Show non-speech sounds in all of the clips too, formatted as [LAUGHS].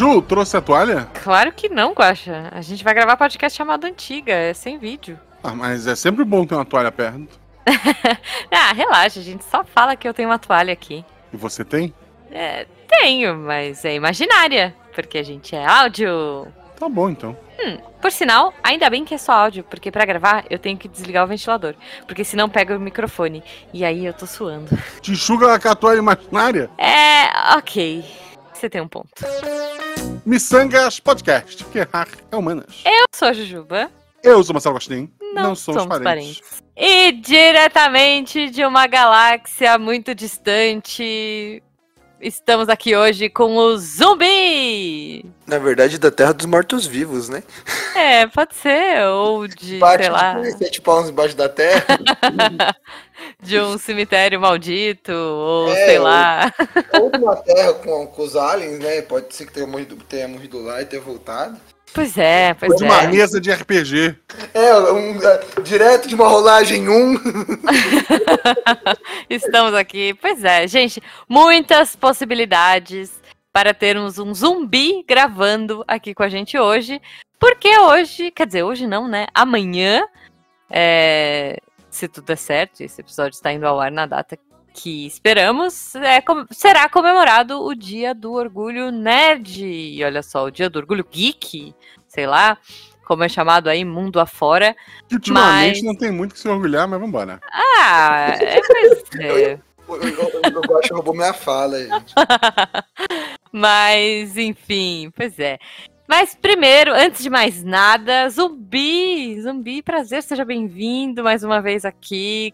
Ju, trouxe a toalha? Claro que não, Guaxa. A gente vai gravar podcast chamado Antiga, é sem vídeo. Ah, mas é sempre bom ter uma toalha perto. [LAUGHS] ah, relaxa, a gente só fala que eu tenho uma toalha aqui. E você tem? É, tenho, mas é imaginária, porque a gente é áudio. Tá bom, então. Hum, por sinal, ainda bem que é só áudio, porque para gravar eu tenho que desligar o ventilador, porque senão pega o microfone. E aí eu tô suando. Te enxuga com a toalha imaginária? É, ok. Você tem um ponto. Missangas Podcast, que errar é humanas. Eu sou a Jujuba. Eu sou Marcelo Gostin. Não, não somos, somos parentes. parentes. E diretamente de uma galáxia muito distante, estamos aqui hoje com o Zumbi! Na verdade, da Terra dos Mortos-Vivos, né? É, pode ser, ou de, Parte sei lá... Sete palmos embaixo da Terra. [LAUGHS] de um cemitério maldito, ou é, sei lá... Ou de uma Terra com, com os aliens, né? Pode ser que tenha morrido, tenha morrido lá e tenha voltado. Pois é, pois de é. uma mesa de RPG. É, um, uh, direto de uma rolagem 1. [LAUGHS] Estamos aqui. Pois é, gente, muitas possibilidades para termos um zumbi gravando aqui com a gente hoje. Porque hoje, quer dizer, hoje não, né? Amanhã, é, se tudo der certo, esse episódio está indo ao ar na data que esperamos, é, com, será comemorado o Dia do Orgulho Nerd. E olha só, o Dia do Orgulho Geek, sei lá, como é chamado aí, mundo afora. Que ultimamente mas... não tem muito que se orgulhar, mas vambora. Ah, é, pois é. Acho que roubou minha fala, gente. [LAUGHS] mas, enfim, pois é. Mas primeiro, antes de mais nada, Zumbi! Zumbi, prazer, seja bem-vindo mais uma vez aqui.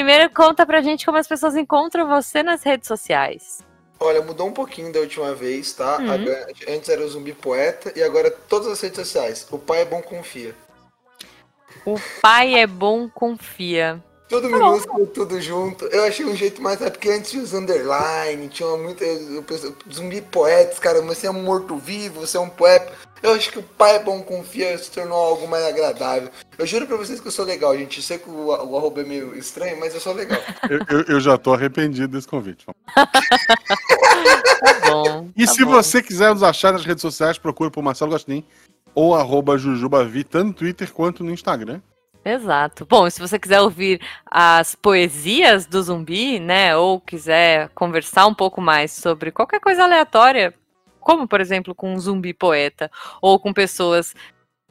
Primeiro, conta pra gente como as pessoas encontram você nas redes sociais. Olha, mudou um pouquinho da última vez, tá? Uhum. Antes era o Zumbi Poeta e agora todas as redes sociais. O pai é bom, confia. O pai é bom, confia. Tudo tá minúsculo, tudo junto. Eu achei um jeito mais. É porque antes tinha os underline, tinha muito. Zumbi poetas, cara, você é um morto-vivo, você é um poeta. Eu acho que o pai é bom confia se tornou algo mais agradável. Eu juro pra vocês que eu sou legal, gente. Eu sei que o, o arroba é meio estranho, mas eu sou legal. eu, eu, eu já tô arrependido desse convite. [LAUGHS] tá bom. E tá se bom. você quiser nos achar nas redes sociais, procure por Marcelo Gostin ou arroba Jujubavi, tanto no Twitter quanto no Instagram. Exato. Bom, se você quiser ouvir as poesias do zumbi, né, ou quiser conversar um pouco mais sobre qualquer coisa aleatória, como por exemplo com um zumbi poeta, ou com pessoas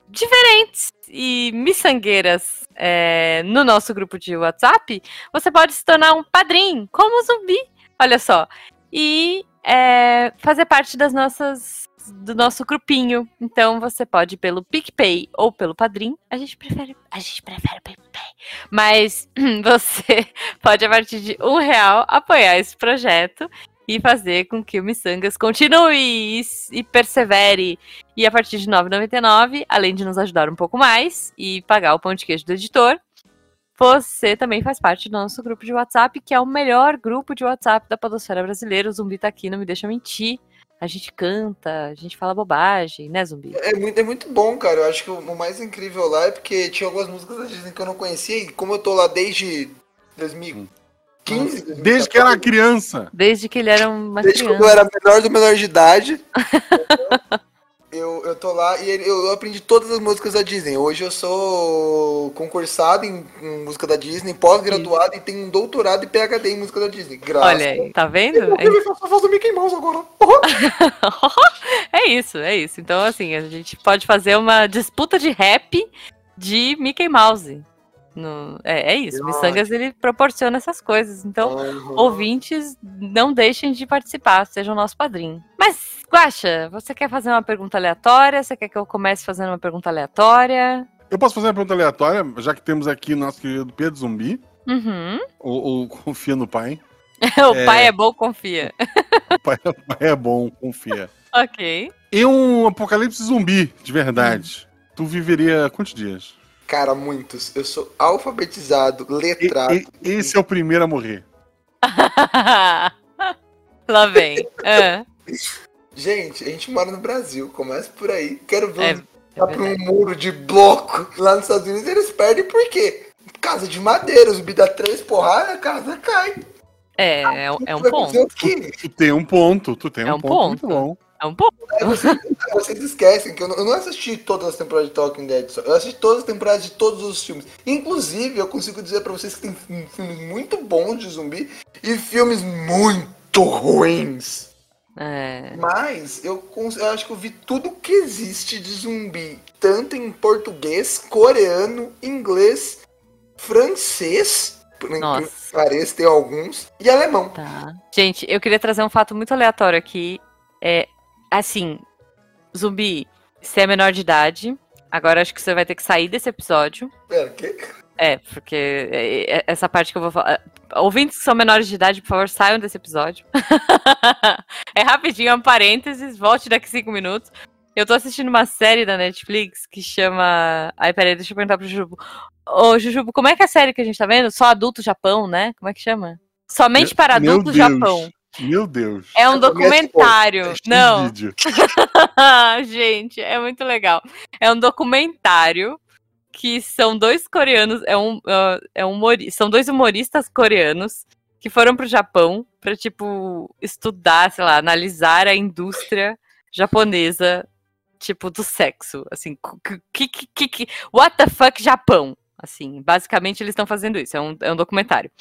diferentes e miçangueiras é, no nosso grupo de WhatsApp, você pode se tornar um padrinho, como zumbi, olha só, e é, fazer parte das nossas do nosso grupinho. Então você pode pelo PicPay ou pelo Padrim. A gente prefere, a gente prefere o PicPay. Mas [CLEARS THROAT] você [LAUGHS] pode, a partir de um real, apoiar esse projeto e fazer com que o Missangas continue e, e persevere. E a partir de R$ 9,99, além de nos ajudar um pouco mais e pagar o pão de queijo do editor, você também faz parte do nosso grupo de WhatsApp, que é o melhor grupo de WhatsApp da podosfera brasileira. O Zumbi tá aqui, não me deixa mentir a gente canta, a gente fala bobagem, né, Zumbi? É muito, é muito bom, cara. Eu acho que o, mais incrível lá é porque tinha algumas músicas da Disney que eu não conhecia e como eu tô lá desde 2015... Desde que era criança. Desde que ele era uma desde criança. Desde quando eu era menor do menor de idade. [LAUGHS] eu, eu tô lá e eu aprendi todas as músicas da Disney. Hoje eu sou concursado em, em música da Disney, pós-graduado e tenho um doutorado e PhD em música da Disney. Graças. Olha aí, tá vendo? Eu, eu, eu faço o Mickey Mouse agora. [LAUGHS] é isso, é isso. Então, assim, a gente pode fazer uma disputa de rap de Mickey Mouse. No, é, é isso, o Missangas ele proporciona essas coisas. Então, uhum. ouvintes, não deixem de participar, sejam nosso padrinho. Mas Guaxa, você quer fazer uma pergunta aleatória? Você quer que eu comece fazendo uma pergunta aleatória? Eu posso fazer uma pergunta aleatória, já que temos aqui nosso querido Pedro Zumbi. Uhum. Ou, ou confia no pai. [LAUGHS] o é... pai é bom, confia. [LAUGHS] o, pai, o pai é bom, confia. ok. Em um apocalipse zumbi, de verdade, hum. tu viveria quantos dias? Cara, muitos. Eu sou alfabetizado, letrado. E, e, esse é o primeiro a morrer. [LAUGHS] Lá vem. É. Gente, a gente mora no Brasil, começa por aí. Quero ver é, um, é pra um muro de bloco lá nos Estados Unidos, eles perdem por quê? Casa de madeira, os dá três porradas, a casa cai. É, é, é um ponto. Tu, tu, tem um ponto, tu tem é um, um ponto, ponto. muito bom. É um pouco. Aí vocês, vocês esquecem que eu não, eu não assisti todas as temporadas de Talking Dead, só. eu assisti todas as temporadas de todos os filmes. Inclusive, eu consigo dizer pra vocês que tem fi- filmes muito bons de zumbi e filmes muito ruins. É. Mas eu, eu acho que eu vi tudo que existe de zumbi, tanto em português, coreano, inglês, francês, por Nossa. que pareça, tem alguns, e alemão. Tá. Gente, eu queria trazer um fato muito aleatório aqui. É, assim, zumbi, você é menor de idade. Agora acho que você vai ter que sair desse episódio. Pera, o quê? É, porque é, é, essa parte que eu vou falar. Ouvintes que são menores de idade, por favor, saiam desse episódio. [LAUGHS] é rapidinho, é um parênteses, volte daqui cinco minutos. Eu tô assistindo uma série da Netflix que chama. Ai, peraí, deixa eu perguntar pro Jujubo. Ô, Jujubo, como é que é a série que a gente tá vendo? Só adulto Japão, né? Como é que chama? Somente para adultos. Japão. Meu Deus. É um começo documentário. Não, [LAUGHS] gente, é muito legal. É um documentário que são dois coreanos, é um, ah, é um são dois humoristas coreanos que foram pro Japão pra, tipo, estudar, sei lá, analisar a indústria japonesa, tipo, do sexo. Assim, que, que, que, what the fuck Japão? Assim, basicamente eles estão fazendo isso, é um, é um documentário.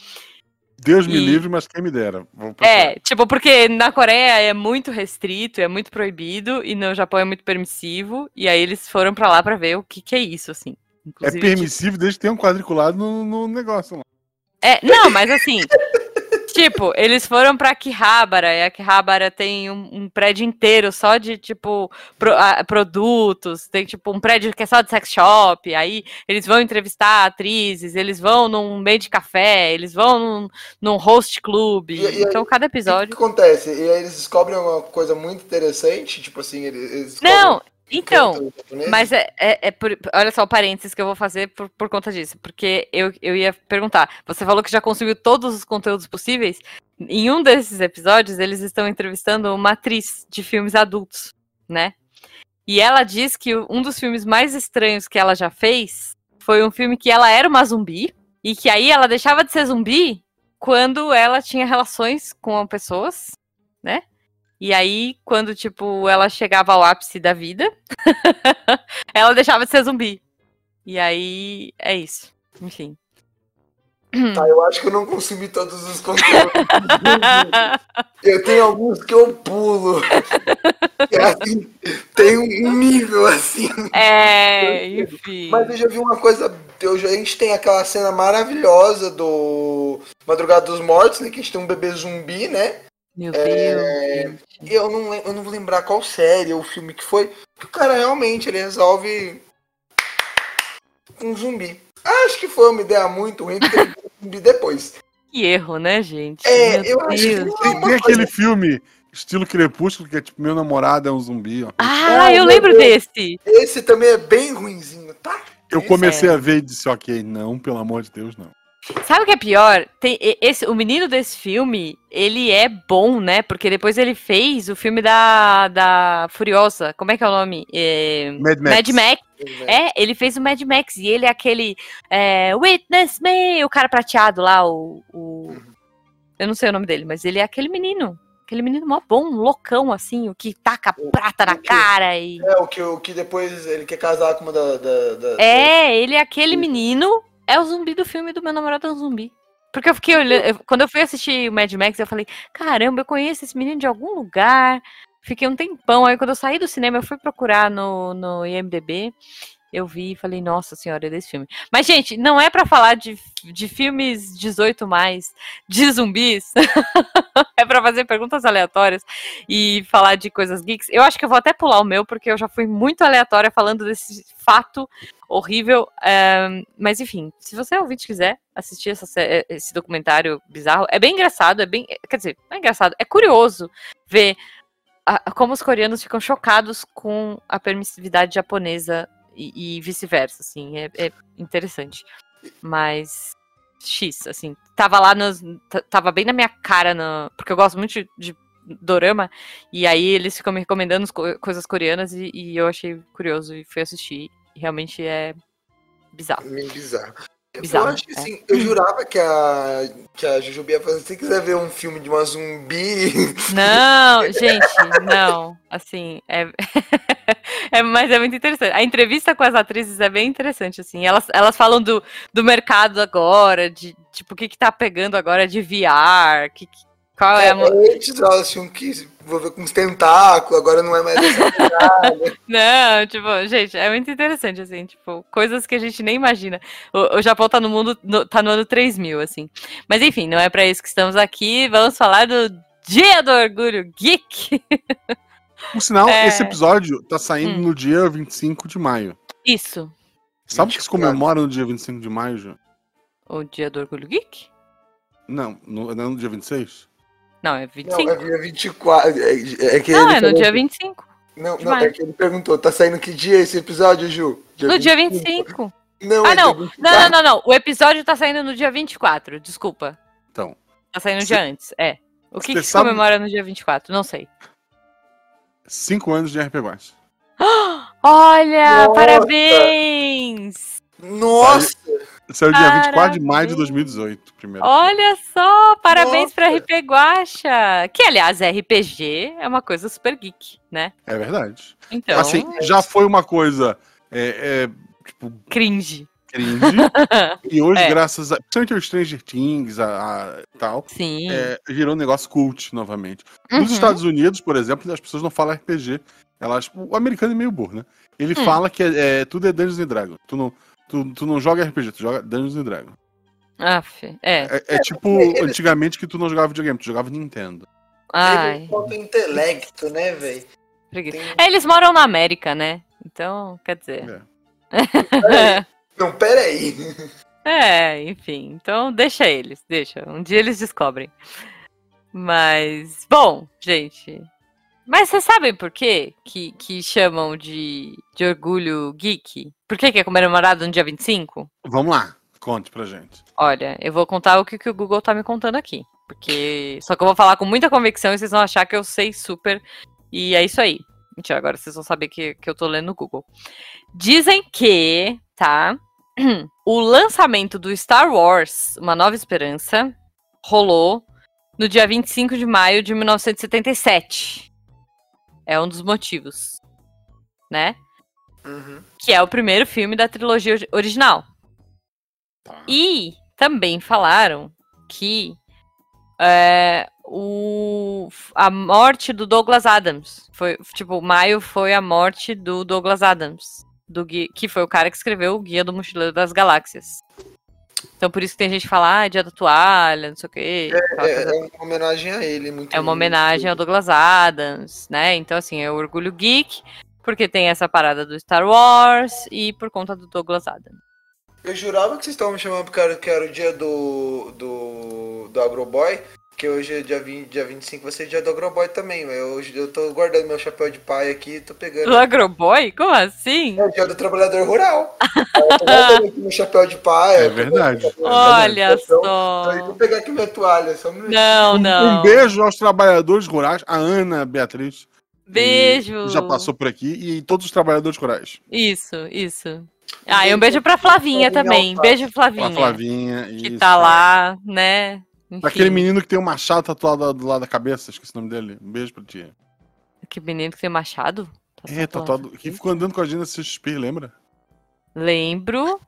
Deus me E- livre, mas quem me dera. É, tipo, porque na Coreia é muito restrito, é muito proibido, e no Japão é muito permissivo, e aí eles foram pra lá pra ver o que que é isso, assim. É Inclusive, permissível desde que tenha um quadriculado no, no negócio lá. É, não, mas assim, tipo, eles foram pra Akihabara, e Akihabara tem um, um prédio inteiro só de, tipo, pro- ah, produtos, tem, tipo, um prédio que é só de sex shop, aí eles vão entrevistar atrizes, eles vão num meio de café, eles vão num, num host club, E- e- então cada O que, episódio... acontece? E aí eles descobrem uma coisa muito interessante, tipo assim, eles, eles Não, descobrem então... Mas é, é, é por- olha só o parênteses que eu vou fazer por, por conta disso. Porque eu, eu ia perguntar. Você falou que já consumiu todos os conteúdos possíveis. Em um desses episódios, eles estão entrevistando uma atriz de filmes adultos, né? E ela diz que um dos filmes mais estranhos que ela já fez foi um filme que ela era uma zumbi. E que aí ela deixava de ser zumbi quando ela tinha relações com pessoas, né? E aí, quando, tipo, ela chegava ao ápice da vida, [LAUGHS] ela deixava de ser zumbi. E aí, é isso. Enfim. Tá, eu acho que eu não consumi todos os conteúdos. eu tenho alguns que eu pulo. [LAUGHS] É assim, tem um nível assim. é, enfim. Mas eu já vi uma coisa. Eu já, a gente tem aquela cena maravilhosa do Madrugada dos Mortos, né? Que a gente tem um bebê zumbi, né? Meu É, Deus. E eu não, eu não vou lembrar qual série ou filme que foi. Que o cara realmente ele resolve com um zumbi. Acho que foi uma ideia muito ruim porque ele um zumbi depois. [LAUGHS] Que erro, né, gente? É, Meu eu acho que Deus. não é Tem, uma tem coisa- aquele filme, estilo Crepúsculo, que é tipo, meu namorado é um zumbi, ó. Ah, eu lembro Deus. desse. Esse também é bem ruinzinho, tá? Eu comecei é. a ver e disse, ok, não, pelo amor de Deus, não. Sabe o que é pior? Tem, esse, o menino desse filme, ele é bom, né? Porque depois ele fez o filme da, da Furiosa. Como é que é o nome? É, Mad Max. Mad Max. É, ele fez o Mad Max e ele é aquele é, Witness Me, o cara prateado lá, o, o- Eu não sei o nome dele, mas ele é aquele menino. Aquele menino mó bom, loucão, assim, o que taca prata na o que- cara e. É, o que, o que depois ele quer casar com uma da. da, da- É, ele é aquele menino, é o zumbi do filme do meu namorado é um zumbi. Porque eu fiquei olhando, eu- quando eu fui assistir o Mad Max, eu falei, caramba, eu conheço esse menino de algum lugar. Fiquei um tempão, aí quando eu saí do cinema, eu fui procurar no, no IMDB, eu vi e falei, nossa senhora, é desse filme. Mas, gente, não é pra falar de, de filmes 18 mais, de zumbis, [LAUGHS] é pra fazer perguntas aleatórias e falar de coisas geeks. Eu acho que eu vou até pular o meu, porque eu já fui muito aleatória falando desse fato horrível. é, mas enfim, se você ouvinte quiser assistir essa sé- esse documentário bizarro, é bem engraçado, é bem. Quer dizer, não é engraçado, é curioso ver como os coreanos ficam chocados com a permissividade japonesa e, e vice-versa, assim, é, é interessante. Mas. X, assim, tava lá nos. Tava bem na minha cara, no, porque eu gosto muito de, de dorama, e aí eles ficam me recomendando as co- coisas coreanas e, e eu achei curioso e fui assistir. E realmente é bizarro. Meio bizarro. Bizarro, eu acho que é. assim, eu jurava que a, que a Jujuba ia fazer. Se você quiser ver um filme de uma zumbi. [LAUGHS] Não, gente, não. Assim, é... [LAUGHS] é. Mas é muito interessante. A entrevista com as atrizes é bem interessante, assim. Elas, elas falam do, do mercado agora, de tipo, o que, que tá pegando agora de VR, que, que- qual é a. mo- Antes elas tinham que envolver com os tentáculos, agora não é mais. [LAUGHS] Não, tipo, gente, é muito interessante, assim, tipo, coisas que a gente nem imagina. O, o Japão tá no mundo, no- tá no ano 3000, assim. Mas enfim, não é pra isso que estamos aqui. Vamos falar do Dia do Orgulho Geek. [LAUGHS] Por sinal, É. esse episódio tá saindo Hum. no dia 25 de maio. Isso. Sabe o que se 24. comemora no dia 25 de maio, Ju? O Dia do Orgulho Geek? Não, não é no dia 26? Não, é Não, 25. é dia 24. É, é que Não, ele é no falou- dia 25. Não, não, é que ele perguntou, tá saindo que dia esse episódio, Ju? No dia 25. Não, Ah, é não. dia Não, não, não, não. O episódio tá saindo no dia 24. Desculpa. Então, Tá saindo um Cê- dia antes. É. O que, que se sabe- comemora no dia 24? Não sei. 5 anos de RP Guacha. [GASPS] Olha, Nossa! parabéns! Nossa! Saiu dia 24 de maio de Parabéns. 2018, primeiro. Olha só, parabéns Nossa! RP Guacha. Que, aliás, RPG é uma coisa super geek, né? É verdade. Então, Assim, já foi uma coisa, é, é, tipo, cringe. cringe. [LAUGHS] e hoje, É. graças a. Principalmente o Stranger Things, a, a- tal, Sim. é, virou um negócio cult novamente. Nos Uhum. Estados Unidos, por exemplo, as pessoas não falam RPG. Elas, o americano é meio burro, né? Ele Hum. fala que é, é- tudo é Dungeons and Dragons. Tu não, tu, tu não joga RPG, tu joga Dungeons and Dragons. Aff, é. É, é tipo antigamente que tu não jogava videogame, tu jogava Nintendo. Ai, Falta intelecto, né, velho? Tem- É, eles moram na América, né? Então, quer dizer. É. [LAUGHS] Não, pera aí. É, enfim. Então, deixa eles, deixa. Um dia eles descobrem. Mas, bom, gente. Mas vocês sabem por quê que, que chamam de, de orgulho geek? Por que, que é comemorado no dia 25? Vamos lá, conte pra gente. Olha, eu vou contar o que, que o Google tá me contando aqui. Porque. Só que eu vou falar com muita convicção e vocês vão achar que eu sei super. E é isso aí. Mentira, agora vocês vão saber que, que eu tô lendo no Google. Dizem que, tá? [CLEARS THROAT] O lançamento do Star Wars, Uma Nova Esperança, rolou no dia 25 de maio de 1977. É um dos motivos. Né? Uhum. que é o primeiro filme da trilogia ori- original. Tá. E também falaram que é, o, a morte do Douglas Adams foi tipo maio foi a morte do Douglas Adams, do que foi o cara que escreveu o Guia do Mochileiro das Galáxias. Então por isso que tem gente que fala, ah, é dia da toalha, não sei o quê. É, coisa é uma homenagem a ele. Muito é uma homenagem ao Douglas Adams, né? Então, assim, é o orgulho geek, porque tem essa parada do Star Wars e por conta do Douglas Adams. Eu jurava que vocês estavam me chamando porque era, o dia do, do, do Agroboy, que hoje é dia, 20, dia 25 vai ser dia do Agroboy também. Eu, hoje eu tô guardando meu chapéu de pai aqui tô pegando. Do Agroboy? Como assim? É o dia do trabalhador rural. eu tô guardando aqui meu chapéu de pai. É tô verdade. Olha Então, só. Vou pegar aqui minha toalha, só um minutinho. Não, não. Um beijo aos trabalhadores rurais, a Ana Beatriz. Beijo. Já passou por aqui e todos os trabalhadores rurais. Isso, isso. Ah, e um beijo pra Flavinha Flavinha também. Beijo, Com a Flavinha. Flavinha. Que isso. tá lá, né? Enfim, Aquele menino que tem um machado tatuado do lado da cabeça, esqueci o nome dele. Um beijo pra ti. Que menino que tem machado? Tá É, tatuado. Que ficou andando com a gente na CXP, lembra? Lembro,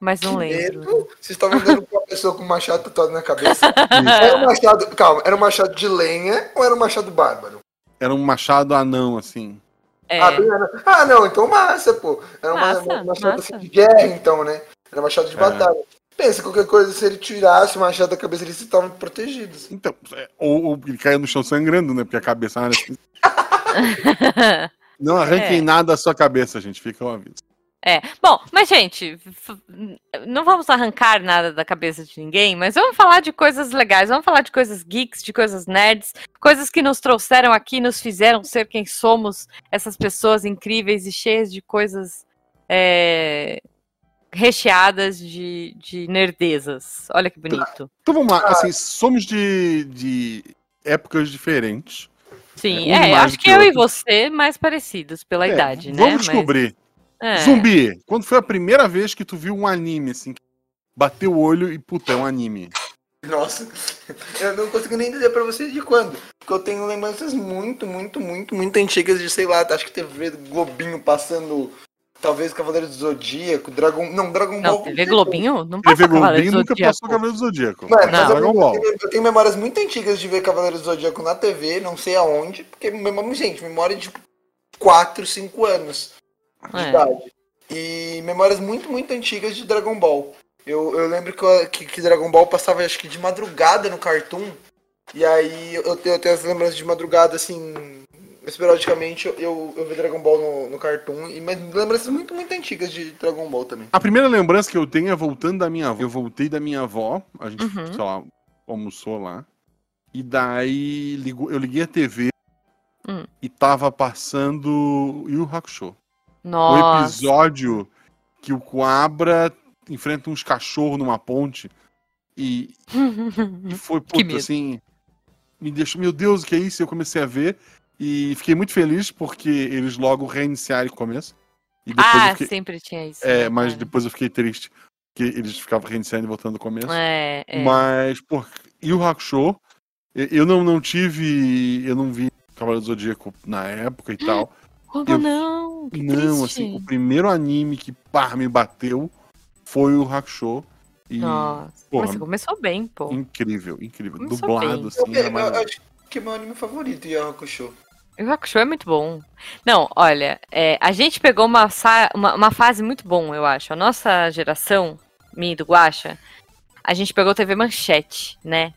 mas não Que lembro. medo. Vocês estavam andando com uma pessoa com um machado tatuado na cabeça? [LAUGHS] Era um machado. Calma, era um machado de lenha ou era um machado bárbaro? Era um machado anão, assim. É, Ah, bem, era- ah, não, então massa, pô. Era uma, Massa, uma machado massa. assim de guerra, então, né? Era machado de É. batalha. Pensa, qualquer coisa, se ele tirasse o machado da cabeça, eles estavam protegidos. Então, é, ou, ou ele caiu no chão sangrando, né? Porque a cabeça era assim. [LAUGHS] Não arranquem É. nada da sua cabeça, gente. Fica o aviso. É, bom, mas gente, não vamos arrancar nada da cabeça de ninguém, mas vamos falar de coisas legais, vamos falar de coisas geeks, de coisas nerds, coisas que nos trouxeram aqui, nos fizeram ser quem somos, essas pessoas incríveis e cheias de coisas é, recheadas de, de nerdezas. Olha que bonito. Então vamos lá. Ah. Assim, somos de, de épocas diferentes. Sim, é, mais acho do que que eu e outros. você mais parecidos pela É, idade, né? Vamos Mas- descobrir. É. Zumbi, quando foi a primeira vez que tu viu um anime, assim, bateu o olho e, puta, é um anime. Nossa, [LAUGHS] eu não consigo nem dizer pra vocês de quando. Porque eu tenho lembranças muito, muito, muito, muito antigas de, sei lá, acho que teve Globinho passando. Talvez Cavaleiro do Zodíaco, Dragon. Não, Dragon Não, Ball. TV Globinho? Não TV passa Cavaleiro Globinho do nunca Zodíaco. passou Cavaleiro do Zodíaco. Mano, mas Não. eu, Dragon Ball. eu tenho memórias muito antigas de ver Cavaleiros do Zodíaco na TV, não sei aonde, porque, memória- gente, memória de 4, 5 anos de É. idade. E memórias muito, muito antigas de Dragon Ball. Eu, eu lembro que, eu- que, que Dragon Ball passava, acho que de madrugada no Cartoon. E aí eu, tenho- eu tenho as lembranças de madrugada, assim, esporadicamente eu, eu, vi Dragon Ball no, no Cartoon. E, mas lembranças muito, muito antigas de Dragon Ball também. A primeira lembrança que eu tenho é voltando da minha avó. Eu voltei da minha avó, a gente, Uhum. sei lá, almoçou lá. E daí ligou- eu liguei a TV Hum. e tava passando Yu Yu Hakusho. O Nossa. episódio que o Coabra enfrenta uns cachorros numa ponte. E, [LAUGHS] e foi, puta, assim. Me deixou, meu Deus, o que é isso? Eu comecei a ver e fiquei muito feliz porque eles logo reiniciaram o começo. E ah, fiquei, sempre tinha isso. é, né, mas cara? depois eu fiquei triste porque eles ficavam reiniciando e voltando do começo. É, é. Mas, pô, e o Hakusho? Eu eu não, não tive. Eu não vi Cavaleiro do Zodíaco na época e [GASPS] tal. Como eu- não? Que não, triste. assim, o primeiro anime que pá, me bateu foi o Hakusho. E Nossa, porra, mas você começou bem, pô. incrível, incrível. Começou Dublado, bem. Eu, assim, eu, era mais... acho que é meu anime favorito, Yu Hakusho. O Hakusho é muito bom. Não, olha, é, a gente pegou uma, uma, uma fase muito bom, eu acho. A nossa geração, minha e do Guaxa, a gente pegou TV Manchete, né?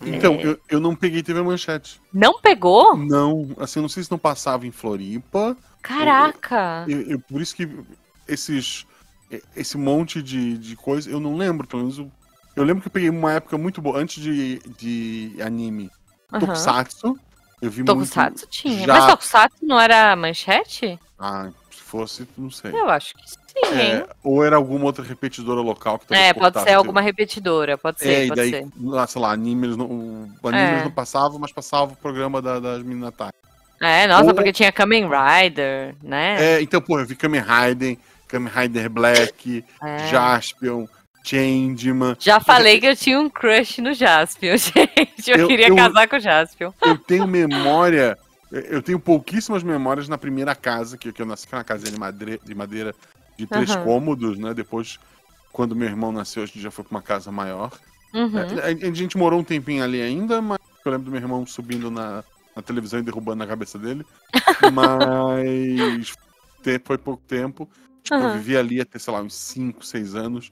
Então, É. eu, eu não peguei TV Manchete. Não pegou? Não, assim, eu não sei se não passava em Floripa. Caraca! Eu- eu- por isso que esses. Esse monte de, de coisa, eu não lembro, pelo menos. Eu, lembro que eu peguei uma época muito boa, antes de, de anime. Aham. Tokusatsu. Eu vi Tokusatsu muito. tinha. já- Mas Tokusatsu não era manchete? Ah, fosse, não sei. Eu acho que sim? É, ou era alguma outra repetidora local que É, pode ser alguma repetidora, pode ser, É, e daí, ser. lá, sei lá, anime, eles não, o anime É. eles não passavam, mas passava o programa da, das meninas tarde. É, nossa, Ou- porque tinha Kamen Rider, né? É, então, pô, eu vi Kamen Rider, Kamen Rider Black, É. Jaspion, Changeman. Já falei que eu tinha um crush no Jaspion, [LAUGHS] gente. Eu, Eu- queria eu- casar com o Jaspion. Eu tenho memória, eu tenho pouquíssimas memórias na primeira casa, que, que eu nasci, que é uma casa de madeira, de madeira de três Aham. cômodos, né? Depois, quando meu irmão nasceu, a gente já foi pra uma casa maior. Uhum. É, A, a gente morou um tempinho ali ainda, mas eu lembro do meu irmão subindo na, na televisão e derrubando a cabeça dele. [LAUGHS] Mas foi pouco tempo. Tipo, eu Aham. vivi ali até, sei lá, uns 5, 6 anos.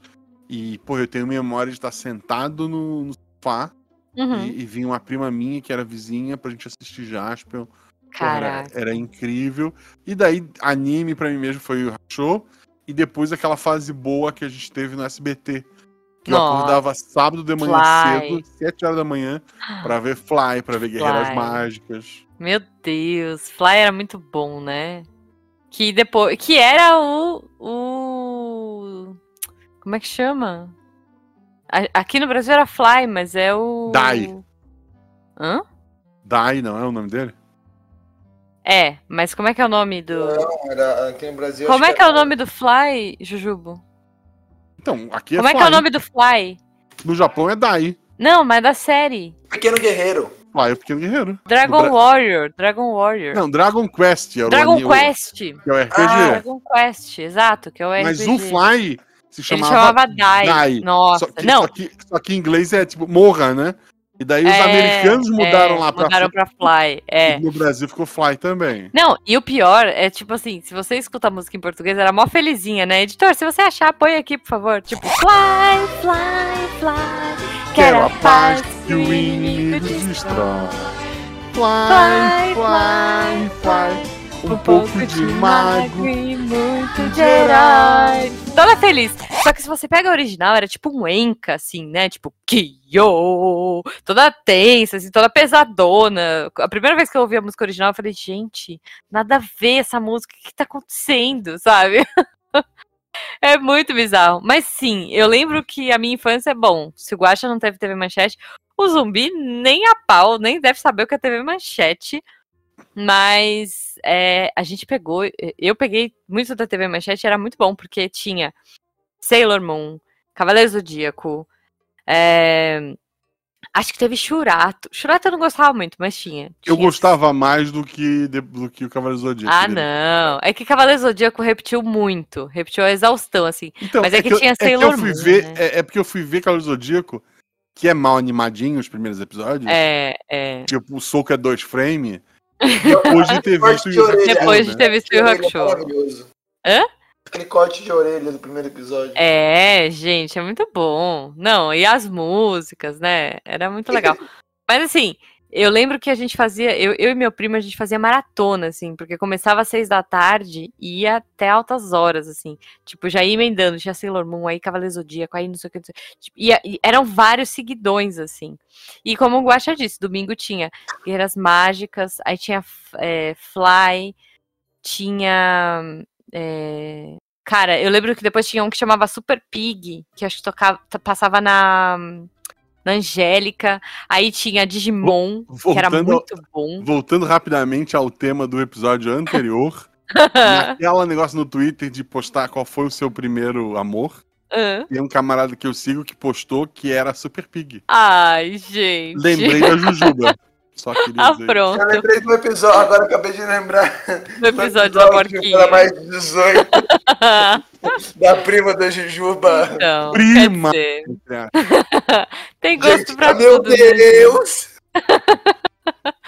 E, pô, eu tenho memória de estar sentado no, no sofá Uhum. e, e vinha uma prima minha que era vizinha pra gente assistir Jaspion. Era, Caraca. era incrível. E daí, anime pra mim mesmo foi o show. E depois aquela fase boa que a gente teve no SBT. Que eu Nossa. acordava sábado de manhã Fly. cedo, 7 horas da manhã, pra ver Fly, pra ver Guerreiras Fly. Mágicas. Meu Deus, Fly era muito bom, né? Que depois. Que era o. o... Como é que chama? Aqui no Brasil era Fly, mas é o. Dai. Hã? Dai, não é o nome dele? É, mas como é que é o nome do. Não, era aqui no Brasil. Como é que é o nome do Fly, Jujubo? Então, aqui é Como é que é o nome do Fly? No Japão é Dai. Não, mas da série. Pequeno Guerreiro. Fly é o Pequeno Guerreiro. Dragon Dra- Warrior. Dragon Warrior. Não, Dragon Quest é o Dragon Quest. que é o RPG. Ah, Dragon Quest, exato, que é o RPG. Mas o Fly se chamava, chamava Dai. Nossa, Só que, não. Só que, só que em inglês é tipo morra, né? E daí os É, americanos mudaram é, lá pra Mudaram pra Fly, é. E no Brasil ficou Fly também. Não, e o pior é, tipo assim, se você escuta a música em português, era mó felizinha, né? Editor, se você achar, põe aqui, por favor. Tipo, fly, fly, fly. Quero a paz que o inimigo destrói. Fly, fly, fly. Um pouco de mago. e muito de herói. Toda feliz. Só que se você pega a original, era tipo um enca, assim, né? Tipo, Kyo! Toda tensa, assim, toda pesadona. A primeira vez que eu ouvi a música original, eu falei, gente, nada a ver essa música, o que tá acontecendo, sabe? [LAUGHS] É muito bizarro. Mas sim, eu lembro que a minha infância é bom. Se o Guaxa não teve TV Manchete, o zumbi nem a pau, nem deve saber o que é TV Manchete. Mas é, a gente pegou. Eu peguei muito da TV Manchete, era muito bom, porque tinha Sailor Moon, Cavaleiro Zodíaco. É, Acho que teve Churato. Churato eu não gostava muito, mas tinha. Eu tinha. gostava mais do que, do que o Cavaleiro Zodíaco. Ah, não. É que Cavaleiro Zodíaco repetiu muito. Repetiu a exaustão, assim. Então, Mas é que eu- tinha é que Sailor eu fui Moon, ver, né? é, é porque eu fui ver Cavaleiro Zodíaco, que é mal animadinho os primeiros episódios. É, é. Tipo, o soco é dois frame. Depois de ter visto de orelha. Depois de ter visto o Yu Hakusho. maravilhoso. Hã? Aquele corte de orelha do primeiro episódio. É, gente, é muito bom. Não, e as músicas, né? Era muito legal. [LAUGHS] Mas assim, eu lembro que a gente fazia, eu, eu e meu primo, a gente fazia maratona, assim, porque começava às seis da tarde e ia até altas horas, assim. Tipo, já ia emendando, tinha Sailor Moon, aí Cavaleiro Zodíaco, aí não sei o que. não sei- Tipo, ia- e eram vários seguidões, assim. E como o Guaxa disse, domingo tinha Guerreiras Mágicas, aí tinha é, Fly, tinha. é, Cara, eu lembro que depois tinha um que chamava Super Pig, que acho que tocava, passava na, na Angélica. Aí tinha Digimon, que era Voltando, muito bom. voltando rapidamente ao tema do episódio anterior, [LAUGHS] naquela negócio no Twitter de postar qual foi o seu primeiro amor, Hã? tem um camarada que eu sigo que postou que era Super Pig. Ai, gente. Lembrei da Jujuba. [LAUGHS] Só queria Ah, dizer. pronto. Eu lembrei do episódio, agora acabei de lembrar. No episódio da Era porquinha. mais de 18, [LAUGHS] da prima da Jujuba. Então, Prima. [LAUGHS] tem gosto Gente, pra meu tudo. né, gente? Deus!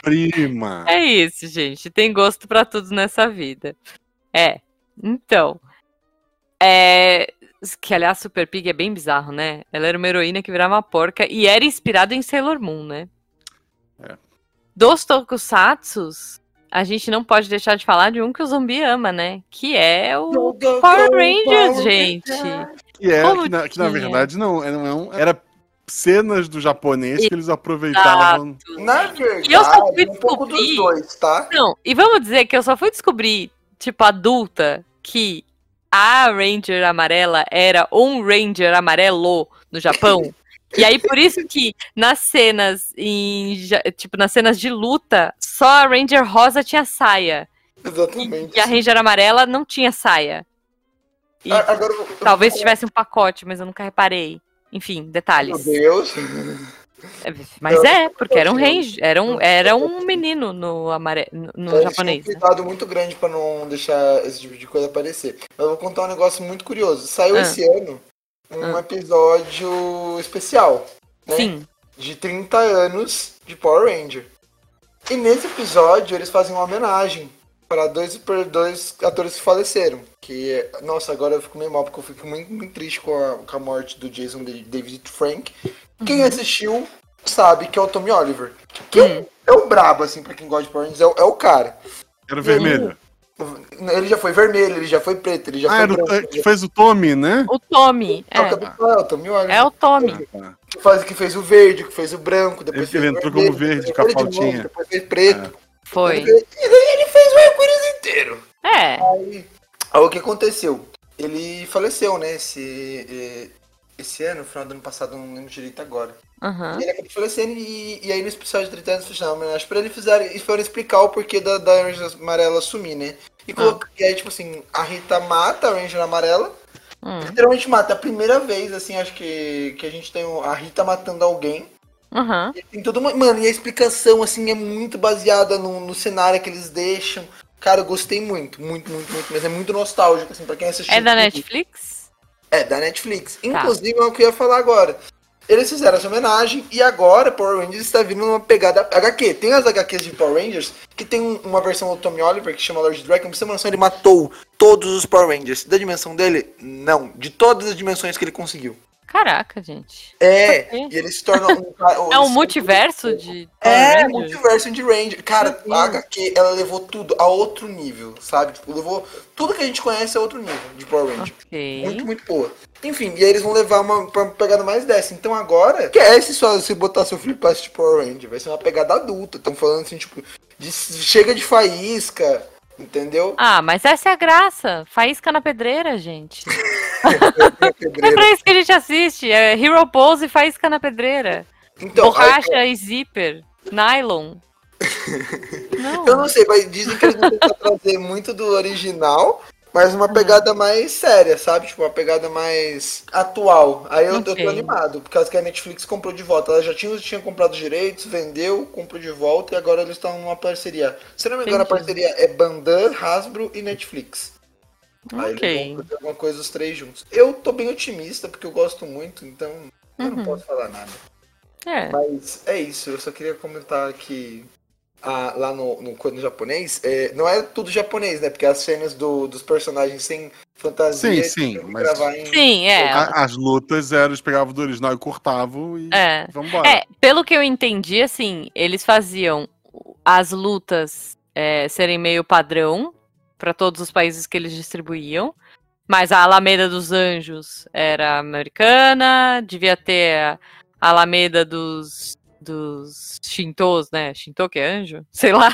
Prima. É isso, gente. Tem gosto pra tudo nessa vida. É. Então. É. Que, aliás, Super Pig é bem bizarro, né? Ela era uma heroína que virava uma porca e era inspirada em Sailor Moon, né? É. Dos Tokusatsus, a gente não pode deixar de falar de um que o zumbi ama, né? Que é o Power Rangers, gente. Que, é, que, na, que na verdade não, era, não, era cenas do japonês que eles aproveitavam. Na verdade, E eu só fui um pouco dos descobrir- dois, tá? Não, e vamos dizer que eu só fui descobrir, tipo, adulta, que a Ranger amarela era um Ranger amarelo no Japão. [LAUGHS] E aí, por isso que nas cenas em, tipo, nas cenas de luta, só a Ranger rosa tinha saia. Exatamente. E a Ranger amarela não tinha saia. E A- Agora, eu- eu- talvez tivesse um pacote, mas eu nunca reparei. Enfim, Meu detalhes. Deus. É, Mas é, porque era um Ranger, era um, era um menino no, amare... no tinham japonês. um né? cuidado muito grande pra não deixar esse tipo de coisa aparecer. Mas eu vou contar um negócio muito curioso. Saiu Ah. esse ano um Ah. episódio especial, né? Sim. De 30 anos de Power Ranger. E nesse episódio eles fazem uma homenagem para dois, dois atores que faleceram. Que, é- nossa, agora eu fico meio mal porque eu fico muito, muito triste com a, com a morte do Jason Da- David Frank. Quem Uhum. assistiu sabe que é o Tommy Oliver. Que é, o- é o brabo, assim, pra quem gosta de Power Rangers, é o, é o cara. Era vermelho. Ele já foi vermelho, ele já foi preto, ele já Ah, foi era o, é, que já fez o Tommy, né? O Tommy. É, É, o Tommy Oliver. é o Tommy. Ah, Que, faz, que fez o verde, que fez o branco, depois Ele- fez ele o entrou vermelho, como verde, depois com a fez de. Depois fez preto. Foi. Ele E ele fez o arco-íris inteiro. É. Aí, aí o que aconteceu? Ele faleceu, né? Esse, eh, esse ano, no final do ano passado, não lembro direito agora. Aham. E ele acabou falecendo e, e aí no especial de 30 anos fizeram uma homenagem pra ele fizeram, e foram explicar o porquê da, da Ranger Amarela sumir, né? E, coloca- e aí, tipo assim, a Rita mata a Ranger Amarela. Hum. Literalmente mata. É a primeira vez, assim, acho que, que a gente tem a Rita matando alguém. Aham. E Tem toda uma. Mano, e a explicação, assim, é muito baseada no, no cenário que eles deixam. Cara, eu gostei muito, muito, muito, muito. Mas é muito nostálgico, assim, pra quem assistiu. É da. Netflix? É, da Netflix. Inclusive, é o que eu ia falar agora. Eles fizeram essa homenagem e agora Power Rangers está vindo numa pegada HQ. Tem as HQs de Power Rangers que tem um- uma versão do Tommy Oliver que chama Lord Dragon. Pra você uma noção, ele matou todos os Power Rangers. Da dimensão dele? Não. De todas as dimensões que ele conseguiu. Caraca, gente. É, e ele se torna um. [LAUGHS] É um multiverso de É, Rangers? multiverso de Ranger. Cara, a HQ, ela levou tudo a outro nível, sabe? Tipo, levou tudo que a gente conhece a outro nível de Power Ranger. Ok. Muito, muito boa. Enfim, e aí eles vão levar uma, uma pegada mais dessa. Então agora, esquece só se botar seu filho pra assistir Power Ranger. Vai ser uma pegada adulta. Estão falando assim, tipo, de, chega de faísca, entendeu? Ah, mas essa é a graça. Faísca na pedreira, gente. [LAUGHS] É pra isso que a gente assiste. É Hero Pose e Faísca na pedreira. Então, Borracha aí, e zíper. Nylon. [LAUGHS] Não. eu não sei, mas dizem que eles vão tentar trazer muito do original mas uma pegada mais séria, sabe? Tipo, uma pegada mais atual. Aí eu, eu Ok. tô animado, por causa que a Netflix comprou de volta. Ela já tinha, tinha comprado os direitos, vendeu, comprou de volta e agora eles estão numa parceria. Se não me engano, a parceria é Bandan, Hasbro e Netflix. Aí Ok. vão fazer alguma coisa os três juntos. Eu tô bem otimista, porque eu gosto muito, então eu não Uhum. posso falar nada. É. Mas é isso, eu só queria comentar que ah, lá no, no, no japonês, é, não é tudo japonês, né? Porque as cenas do, dos personagens sem fantasia Sim, sim, mas- gravar em. Sim, é. A- as lutas eram, eles pegavam do original e cortavam e É. vambora. É, pelo que eu entendi, assim, eles faziam as lutas é, serem meio padrão para todos os países que eles distribuíam. Mas a Alameda dos Anjos era americana, devia ter a Alameda dos, dos Shintos, né? Shinto que é anjo? [LAUGHS] Sei lá.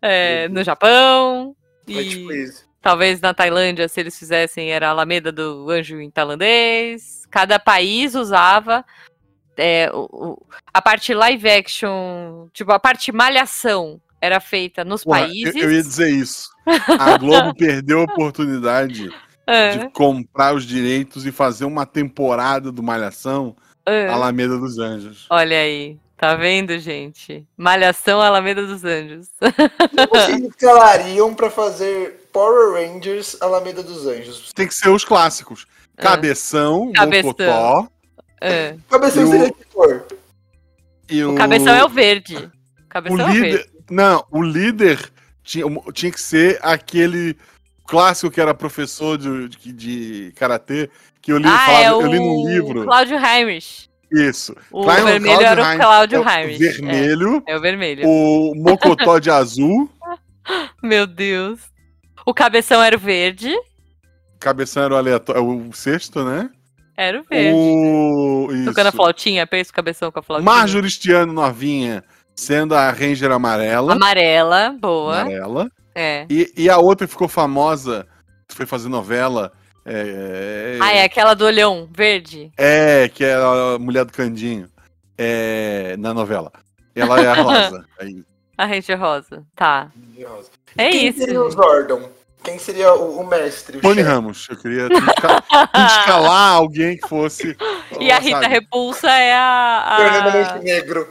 É, no Japão. É tipo E isso. talvez na Tailândia, se eles fizessem, era a Alameda do Anjo em tailandês. Cada país usava é, o- a parte live action, tipo, a parte malhação era feita nos Porra, eu, países. eu ia dizer isso. A Globo [LAUGHS] perdeu a oportunidade É, de comprar os direitos e fazer uma temporada do Malhação é. Alameda dos Anjos. Olha aí, tá vendo, gente? Malhação Alameda dos Anjos. E [LAUGHS] vocês escalariam pra fazer Power Rangers Alameda dos Anjos. Tem que ser os clássicos. Cabeção, É. Cabeção. Mocotó É. Cabeção E o- seria que for. e o... O cabeção é o verde. O o cabeção é o líder... verde. Não, o líder tinha, tinha que ser aquele clássico que era professor de, de, de karatê, que eu li, Ah, falava- é o eu li num livro. Cláudio Heinrich. Isso. O vermelho Cláudio era o. Cláudio É o Heinrich. Vermelho, É, é o vermelho. o Mocotó de azul, [LAUGHS] Meu Deus. O cabeção era o verde. cabeção era o aleatório, o sexto, né? Era o verde. O. Tocando a flautinha, pensa o cabeção com a flautinha. Marjorie Stiano novinha, sendo a Ranger amarela. Amarela, boa. Amarela. É. E, e a outra que ficou famosa, que foi fazer novela. É, Ah, é aquela do olhão verde. é, que é a mulher do Candinho. É, na novela. Ela é a [LAUGHS] Rosa. Aí, A Ranger Rosa. Tá. É Quem isso. seria o. Zordon? Quem seria o, o mestre? o Tony chefe? Ramos. Eu queria esca- [LAUGHS] escalar alguém que fosse. E a sabe? Rita Repulsa é a. Fernando a... Montenegro.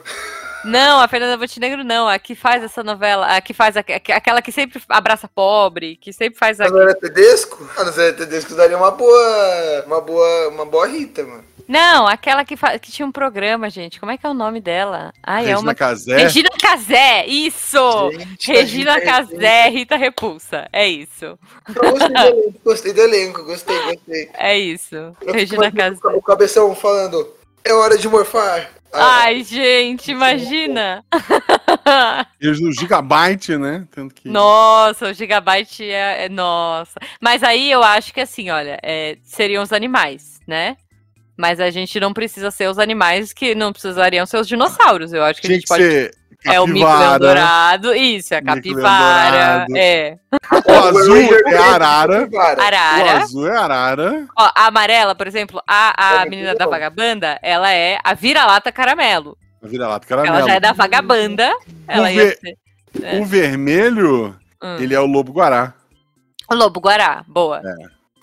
Não, a Fernanda Montenegro não. A que faz essa novela. A que faz. A, a- aquela que sempre abraça pobre. Que sempre faz a. A Zé Tedesco? A Zé Tedesco daria uma boa. Uma boa. Uma boa Rita, mano. Não, aquela que, que tinha um programa, gente. Como é que é o nome dela? Ai, é Regina uma. Casé. Regina Casé, isso! Gente, a Regina Rita é Casé, Rita Repulsa. É isso. Eu gostei do elenco, gostei do elenco, gostei, gostei. É isso. Eu Regina Casé. O cabeção falando, é hora de morfar. Ai, gente, imagina! [LAUGHS] E do Gigabyte, né? Que... Nossa, o Gigabyte é, é- Nossa. Mas aí eu acho que assim, olha, é, seriam os animais, né? Mas a gente não precisa ser os animais que não precisariam ser os dinossauros. Eu acho que a Tinha gente que pode. ser É o mico capivara, dourado. Isso, é a capivara. É. O [LAUGHS] azul é a arara. Capivara. O Arara. azul é arara. Ó, a amarela, por exemplo, a, a É menina da vagabanda, ela é a vira-lata caramelo. A vira-lata caramelo. Ela já é da vagabanda. Ela ver- ser. É. O vermelho, Hum. ele é o lobo guará. O Lobo Guará, boa.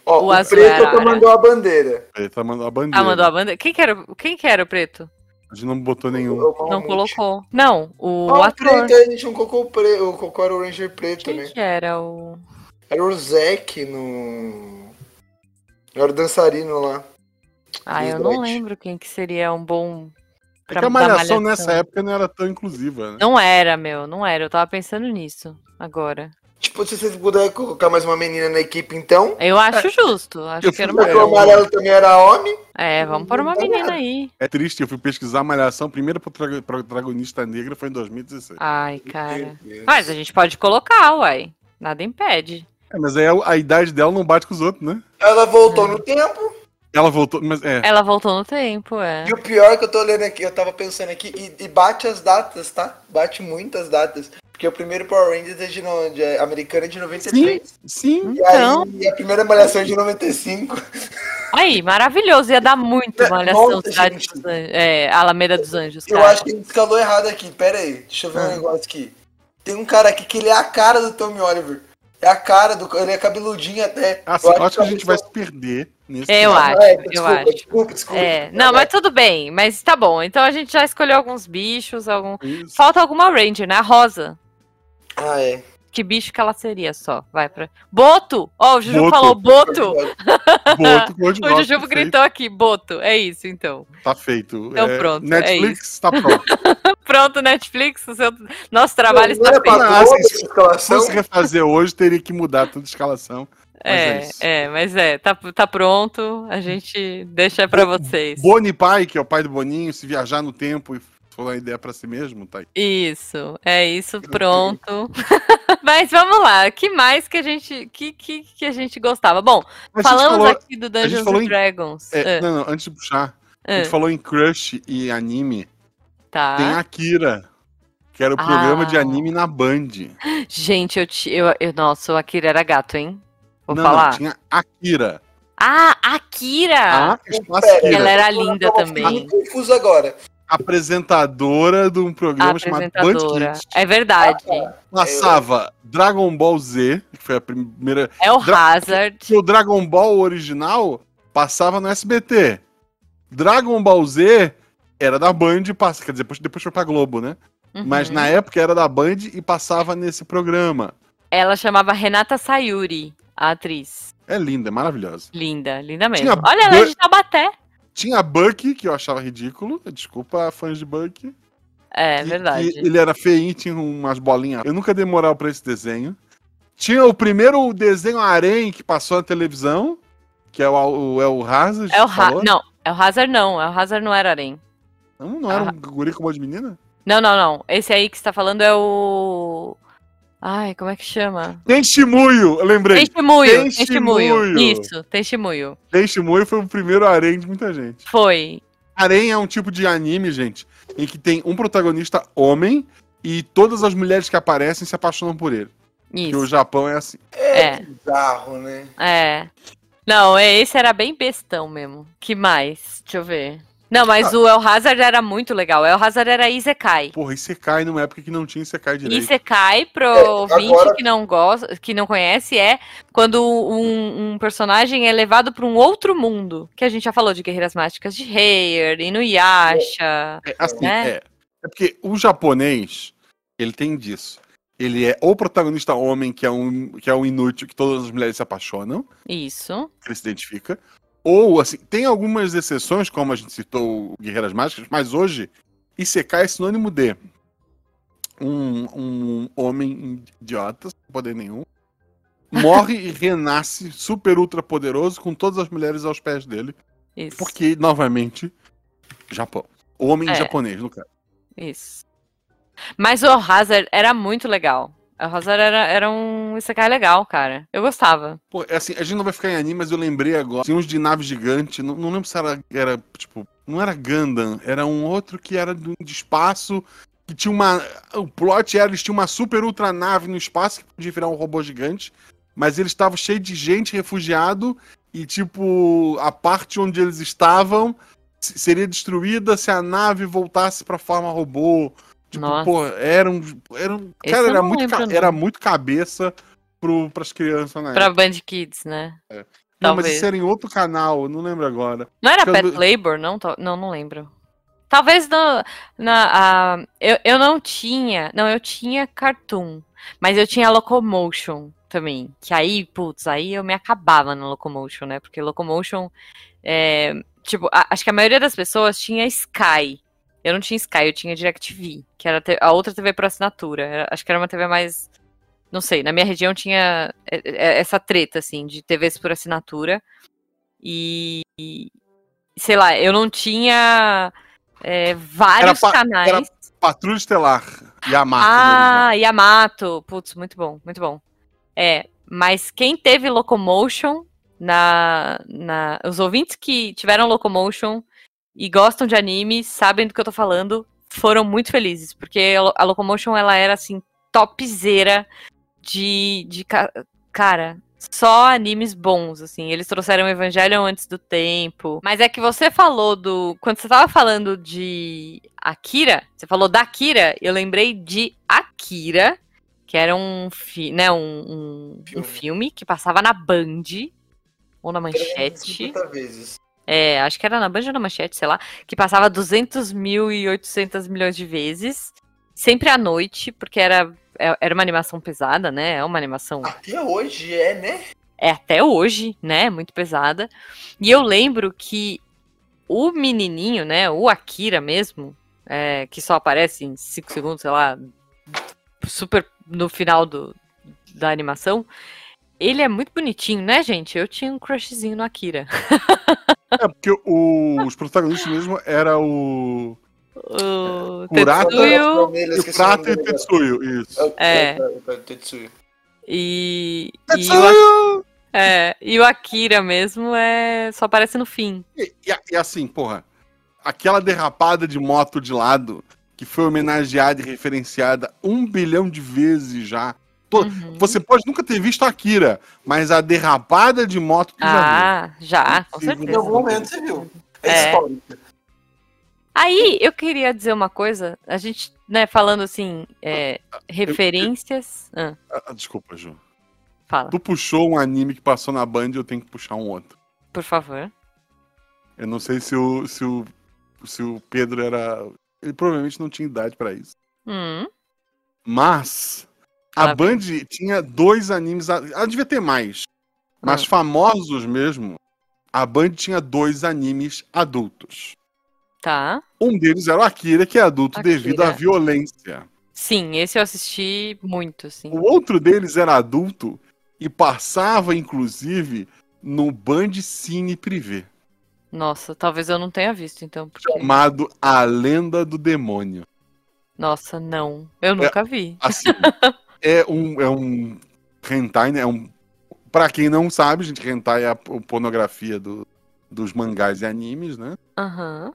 Ó, O o, azul preto é arara. mandou a bandeira. Ele tá mandando a bandeira. Ah, mandou a banda. Quem que era, o- quem que era o preto? A gente não botou nenhum. Não colocou. Não, o Ah, o ator. preto, a gente não colocou o preto. O colocou era o Ranger preto Quem também. que era o. Era o Zack no. Era o dançarino lá. Ah, eu não lembro quem que seria um bom. É que a malhação. nessa época não era tão inclusiva, né? Não era, meu, não era. Eu tava pensando nisso agora. Tipo, se vocês puderem colocar mais uma menina na equipe, então. Eu acho justo. Acho eu que era uma. O amarelo também era homem. É, vamos pôr uma menina aí. É triste, eu fui pesquisar a malhação, a primeira protago- protagonista negra foi em 2016. Ai, cara. Mas a gente pode colocar, uai. Nada impede. É, mas aí a, a idade dela não bate com os outros, né? Ela voltou no tempo. Ela voltou, mas é. Ela voltou no tempo, é. E o pior é que eu tô olhando aqui, eu tava pensando aqui, e, e bate as datas, tá? Bate muitas datas. Porque o primeiro Power Rangers é de, no, de americano é de 93. Sim. E aí Então. e a primeira malhação é de 95. Aí, maravilhoso. Ia dar muito [LAUGHS] malhação Nossa, Cidade gente. dos Anjos. É, Alameda dos Anjos, Eu cara. acho que a gente escalou errado aqui. Pera aí, deixa eu ver Ah. um negócio aqui. Tem um cara aqui que ele é a cara do Tommy Oliver. É a cara do. Ele é cabeludinho até. Assim, eu acho que a gente vai se perder nesse. Eu acho, É, eu desculpa, acho. desculpa, desculpa. É, não, mas tudo bem, mas tá bom. Então a gente já escolheu alguns bichos, algum. Isso. Falta alguma Ranger, né? A Rosa. Ah, é. Que bicho que ela seria só? Vai pra. Boto! Ó, o Juju Boto. falou Boto! [LAUGHS] Boto, de [LAUGHS] O feito. gritou aqui, Boto. É isso, então. Tá feito. Então pronto, é Netflix tá [LAUGHS] pronto. Pronto, Netflix, o seu... nosso trabalho Não está feito. Assim, essa Se escalação? fosse refazer hoje, teria que mudar toda a escalação. Mas é É, é, mas é, tá, tá pronto, a gente deixa pra vocês. Boni Pai, que é o pai do Boninho, se viajar no tempo e for uma ideia pra si mesmo, tá. Isso, é isso, pronto. [LAUGHS] Mas vamos lá, que mais que a gente que, que, que a gente gostava? Bom, A falamos falou- aqui do Dungeons and em- Dragons. é, Ah, Não, não, antes de puxar, a ah, gente falou em crush e anime. tá. Tem Akira, que era o programa de Ah. anime na Band. Gente, eu, eu, eu. Nossa, o Akira era gato, hein? Vou não, falar. não, tinha Akira. Ah, Akira! A espaço Pera, Akira. Ela era Eu linda tava também. ficando confuso agora. Apresentadora de um programa chamado Band apresentadora. Kids. É verdade. Passava Dragon Ball Z, que foi a primeira. É o Dra- Hazard. que o Dragon Ball original passava no SBT. Dragon Ball Z era da Band, e passa, quer dizer, depois, depois foi pra Globo, né? Mas Uhum. na época era da Band e passava nesse programa. Ela chamava Renata Sayuri, a atriz. É linda, é maravilhosa. Linda, linda mesmo. Tinha Olha, ela é de Taubaté. Tinha Bucky, que eu achava ridículo. Desculpa, fãs de Bucky. É que- verdade. ele era feinho, tinha umas bolinhas. Eu nunca dei moral pra esse desenho. Tinha o primeiro desenho harém que passou na televisão, que é o, o, é o Hazard. É o ha falou. Não, é o Hazard não. É o Hazard não era Arém. Não, não era um guri com uma de menina? Não, não, não. Esse aí que você tá falando é o. Ai, como é que chama? Tem Shimuyo, eu lembrei. Testemunho. Tem Testemunho. Shimuyo. Isso, testemunho. Tem Shimuyo foi o primeiro harém de muita gente. Foi. Harém é um tipo de anime, gente, em que tem um protagonista homem e todas as mulheres que aparecem se apaixonam por ele. Porque o Isso. Japão é assim. É. Bizarro, né? É. Não, é, esse era bem bestão mesmo. Que mais? Deixa eu ver. Não, mas o El Hazard era muito legal. O El Hazard era Isekai. Porra, Isekai numa época que não tinha Isekai direito. Isekai, pro É, ouvinte agora- que não gosta, que não conhece, é quando um, um personagem é levado para um outro mundo. Que a gente já falou de Guerreiras Mágicas de Heier, Inuyasha. É, assim, né? é. É porque o japonês, ele tem disso. Ele é o protagonista homem, que é um, que é um inútil, que todas as mulheres se apaixonam, Isso. que ele se identifica. Ou, assim, tem algumas exceções, como a gente citou o Guerreiras Mágicas, mas hoje, Isekai é sinônimo de um, um homem idiota, sem poder nenhum, [LAUGHS] morre e renasce super ultra poderoso com todas as mulheres aos pés dele. Isso. Porque, novamente, Japão. Homem É. japonês, no caso. Isso. Mas o Hazard era muito legal. El Hazard era, era um Isekai legal, cara. Eu gostava. Pô, é assim, a gente não vai ficar em anime, mas eu lembrei agora. Tinha uns de nave gigante, não, não lembro se era, era, tipo, não era Gundam, era um outro que era de espaço, que tinha uma. O plot era, eles tinham uma super ultra nave no espaço que podia virar um robô gigante, mas eles estavam cheios de gente refugiado e, tipo, a parte onde eles estavam se- seria destruída se a nave voltasse pra forma robô. Tipo, Nossa. pô, era um. Era um cara, era muito, lembro, ca- era muito cabeça pro, pras crianças na Pra época. Band Kids, né? Não, mas isso era em outro canal, não lembro agora. Não era Pet eu- Labor, não? Não, não lembro. Talvez no, na. a- eu, eu não tinha. Não, eu tinha Cartoon. Mas eu tinha Locomotion também. Que aí, putz, aí eu me acabava no Locomotion, né? Porque Locomotion. é, tipo, a- acho que a maioria das pessoas tinha Sky. Eu não tinha Sky, eu tinha DirecTV, que era a outra TV por assinatura. Era- acho que era uma TV mais. Não sei, na minha região tinha é, é, essa treta, assim, de TVs por assinatura. E, sei lá, eu não tinha é, vários pa- canais. era Patrulha Estelar, Yamato. ah, Yamato. Putz, muito bom, muito bom. É, mas quem teve Locomotion na, na. Os ouvintes que tiveram Locomotion e gostam de anime, sabem do que eu tô falando, foram muito felizes, porque a Lo- a Locomotion ela era assim, topzera de. de ca- cara. Só animes bons, assim. Eles trouxeram Evangelion antes do tempo. Mas é que você falou do. Quando você tava falando de Akira, você falou da Akira, eu lembrei de Akira, que era um, fi né, um, um, um Filme. filme que passava na Band ou na Manchete. 50 vezes. É, acho que era na Band ou na Manchete, sei lá, que passava 200 mil e 800 milhões de vezes, sempre à noite, porque era, é- era uma animação pesada, né? É uma animação Até hoje é, né? é até hoje, né? Muito pesada. E eu lembro que o menininho, né? O Akira mesmo, é, que só aparece em 5 segundos, sei lá, super no final do, da animação. Ele é muito bonitinho, né, gente? Eu tinha um crushzinho no Akira. [LAUGHS] É, porque o- os protagonistas mesmo era o. O Kurata- Tetsuyo Vermelho, o nome e o. Tetsuyo, isso. É o- É. é o- é o Tetsuyo. e, e, o, Tetsuyo! é, e o Akira mesmo é só aparece no fim. E, e- e assim, porra, aquela derrapada de moto de lado que foi homenageada e referenciada um bilhão de vezes já. Pô, Uhum. Você pode nunca ter visto a Akira, mas a derrapada de moto tu já Ah, já, com Impossível. Em certeza. algum momento você viu. É, É. histórica. Aí eu queria dizer uma coisa, a gente, né, falando assim, é, referências. Ah, viu. Ah, desculpa, Ju. fala, Tu puxou um anime que passou na Band, eu tenho que puxar um outro. por favor. Eu não sei se o, se o, se o Pedro era. Ele provavelmente não tinha idade pra isso. Hum, Mas a. Band tinha dois animes. Ela devia ter mais. Mas Hum. famosos mesmo, a Band tinha dois animes adultos. tá. Um deles era o Akira, que é adulto Akira. devido à violência. Sim, esse eu assisti muito, assim. O outro deles era adulto e passava, inclusive, no Band Cine Privé, Nossa, talvez eu não tenha visto, então, porque... chamado A Lenda do Demônio. Nossa, não. Eu nunca vi. Assim, [LAUGHS] é um, é um hentai, né? É um, pra quem não sabe, gente, hentai é a pornografia do- dos mangás e animes, né? Aham.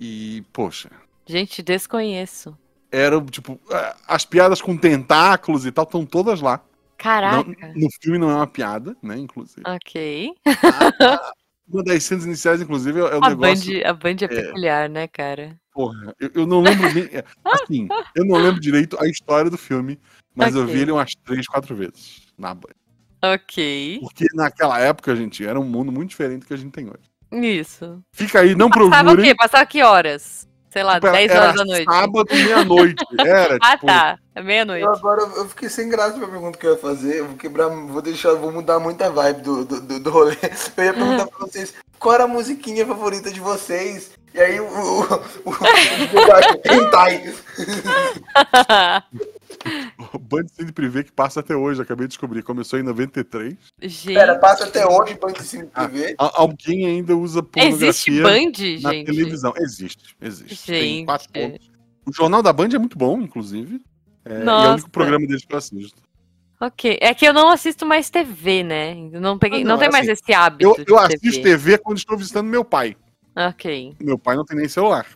E, poxa, Gente, desconheço. era tipo, a- as piadas com tentáculos e tal estão todas lá. Não- Caraca. no filme não é uma piada, né? Inclusive. Ok. Uma das cenas iniciais, inclusive, é o A negócio. Band, a Band é peculiar, né, cara? Porra, eu, eu não lembro nem. é, [LAUGHS] Assim, eu não lembro direito a história do filme, mas eu Ok. vi ele umas três, quatro vezes na Band. Ok. Porque naquela época, gente, era um mundo muito diferente do que a gente tem hoje. Isso. Fica aí, não Passava o quê? Passava que horas? Sei lá, Tipo, 10 era horas da noite. Sábado, meia-noite. [LAUGHS] Era, Ah, tipo, tá. É meia-noite. Eu agora eu fiquei sem graça pra pergunta que eu ia fazer. Eu vou quebrar, vou deixar, vou mudar muita vibe do, do, do, do rolê. Eu ia perguntar pra vocês qual era a musiquinha favorita de vocês. E aí o. o, o, o hentai. o Band Cine Privé que passa até hoje, acabei de descobrir. Começou em 93. Gente. Pera, passa até hoje, Banco Cine Ah, TV. A- alguém ainda usa Existe pornografia Band, na gente? televisão. Existe, existe. Tem Gente. quatro pontos. O Jornal da Band é muito bom, inclusive. É, e é o Nossa. único programa deles que eu assisto. Ok. É que eu não assisto mais TV, né? Não, peguei, Ah, não, não, tem é mais assim, esse hábito. Eu, de eu assisto TV quando estou visitando meu pai. Ok. Meu pai não tem nem celular.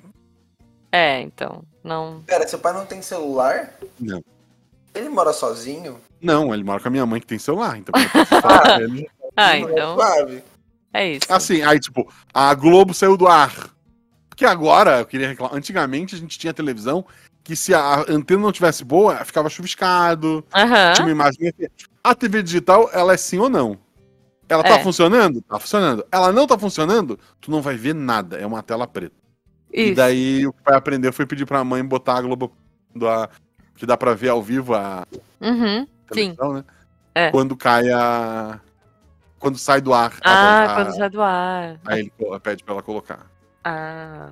É, então. Não. Pera, seu pai não tem celular? Não. Ele mora sozinho? Não, ele mora com a minha mãe que tem celular. Então, [LAUGHS] ele. Ah, Não, então. Suave. É isso. Assim, aí, tipo, a Globo saiu do ar. Porque agora, eu queria reclamar. Antigamente a gente tinha televisão que se a antena não tivesse boa, ficava chuviscado, Aham. tinha uma imagem. A TV digital, ela é sim ou não? Ela tá É. funcionando? Tá funcionando. Ela não tá funcionando? Tu não vai ver nada. É uma tela preta. E Isso. daí o que aprendeu foi pedir pra mãe botar a Globo. Da, que dá pra ver ao vivo a Uhum. Sim. televisão, né? É. Quando cai a. Quando sai do ar. Ah, a- quando sai do ar. Aí ele pede pra ela colocar. Ah.